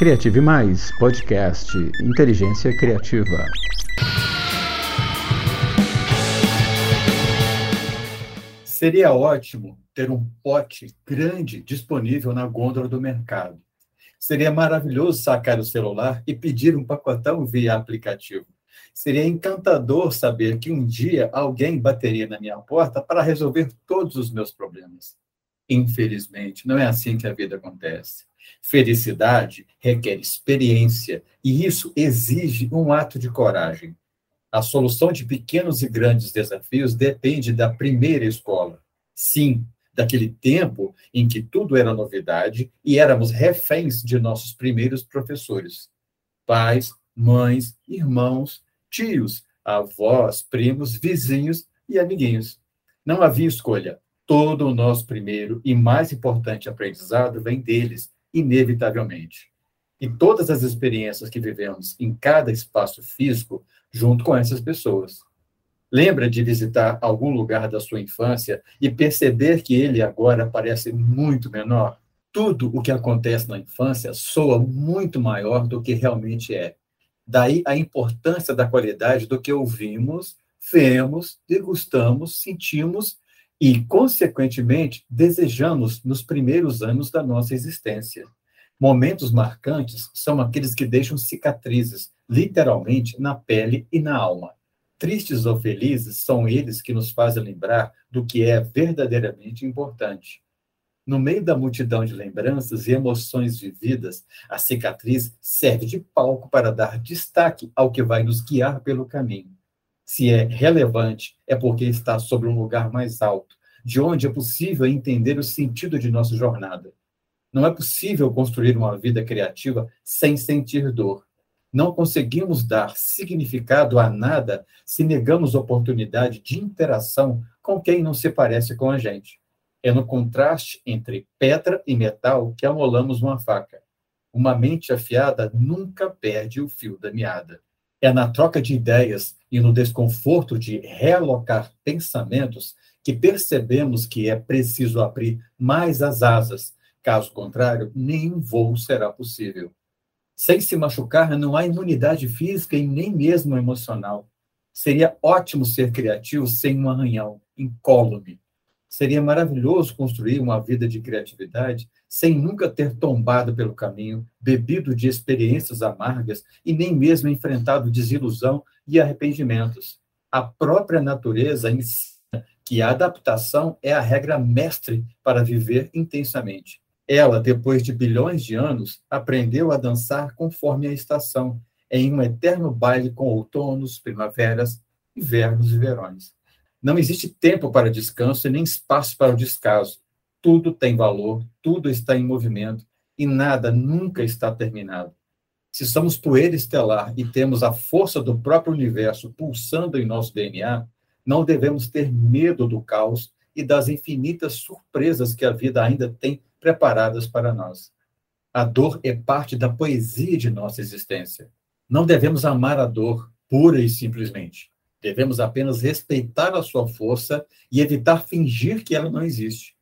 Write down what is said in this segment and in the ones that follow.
Criative Mais, podcast Inteligência Criativa. Seria ótimo ter um pote grande disponível na gôndola do mercado. Seria maravilhoso sacar o celular e pedir um pacotão via aplicativo. Seria encantador saber que um dia alguém bateria na minha porta para resolver todos os meus problemas. Infelizmente, não é assim que a vida acontece. Felicidade requer experiência e isso exige um ato de coragem. A solução de pequenos e grandes desafios depende da primeira escola. Sim, daquele tempo em que tudo era novidade e éramos reféns de nossos primeiros professores. Pais, mães, irmãos, tios, avós, primos, vizinhos e amiguinhos. Não havia escolha. Todo o nosso primeiro e mais importante aprendizado vem deles, inevitavelmente. E todas as experiências que vivemos em cada espaço físico junto com essas pessoas. Lembra de visitar algum lugar da sua infância e perceber que ele agora parece muito menor? Tudo o que acontece na infância soa muito maior do que realmente é. Daí a importância da qualidade do que ouvimos, vemos, degustamos, sentimos e, consequentemente, desejamos nos primeiros anos da nossa existência. Momentos marcantes são aqueles que deixam cicatrizes, literalmente, na pele e na alma. Tristes ou felizes são eles que nos fazem lembrar do que é verdadeiramente importante. No meio da multidão de lembranças e emoções vividas, a cicatriz serve de palco para dar destaque ao que vai nos guiar pelo caminho. Se é relevante, é porque está sobre um lugar mais alto, de onde é possível entender o sentido de nossa jornada. Não é possível construir uma vida criativa sem sentir dor. Não conseguimos dar significado a nada se negamos oportunidade de interação com quem não se parece com a gente. É no contraste entre pedra e metal que amolamos uma faca. Uma mente afiada nunca perde o fio da meada. É na troca de ideias e no desconforto de realocar pensamentos que percebemos que é preciso abrir mais as asas Caso contrário, nenhum voo será possível. Sem se machucar, não há imunidade física e nem mesmo emocional. Seria ótimo ser criativo sem um arranhão, incólume. Seria maravilhoso construir uma vida de criatividade sem nunca ter tombado pelo caminho, bebido de experiências amargas e nem mesmo enfrentado desilusão e arrependimentos. A própria natureza ensina que a adaptação é a regra mestre para viver intensamente. Ela, depois de bilhões de anos, aprendeu a dançar conforme a estação, em um eterno baile com outonos, primaveras, invernos e verões. Não existe tempo para descanso e nem espaço para o descaso. Tudo tem valor, tudo está em movimento e nada nunca está terminado. Se somos poeira estelar e temos a força do próprio universo pulsando em nosso DNA, não devemos ter medo do caos e das infinitas surpresas que a vida ainda tem preparadas para nós. A dor é parte da poesia de nossa existência. Não devemos amar a dor pura e simplesmente. Devemos apenas respeitar a sua força e evitar fingir que ela não existe.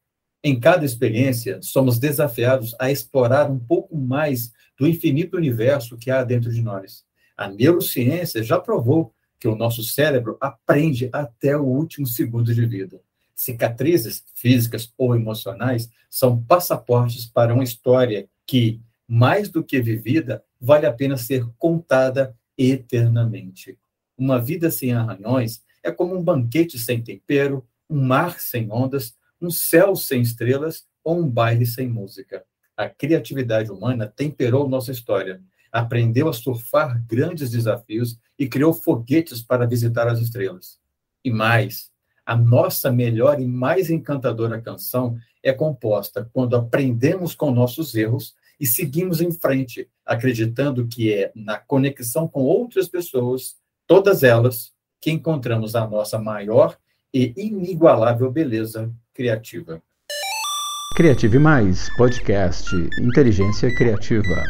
Em cada experiência, somos desafiados a explorar um pouco mais do infinito universo que há dentro de nós. A neurociência já provou que o nosso cérebro aprende até o último segundo de vida. Cicatrizes físicas ou emocionais são passaportes para uma história que, mais do que vivida, vale a pena ser contada eternamente. Uma vida sem arranhões é como um banquete sem tempero, um mar sem ondas, um céu sem estrelas ou um baile sem música. A criatividade humana temperou nossa história, aprendeu a surfar grandes desafios e criou foguetes para visitar as estrelas. E mais, a nossa melhor e mais encantadora canção é composta quando aprendemos com nossos erros e seguimos em frente, acreditando que é na conexão com outras pessoas, todas elas, que encontramos a nossa maior e inigualável beleza criativa. Criative Mais, podcast Inteligência Criativa.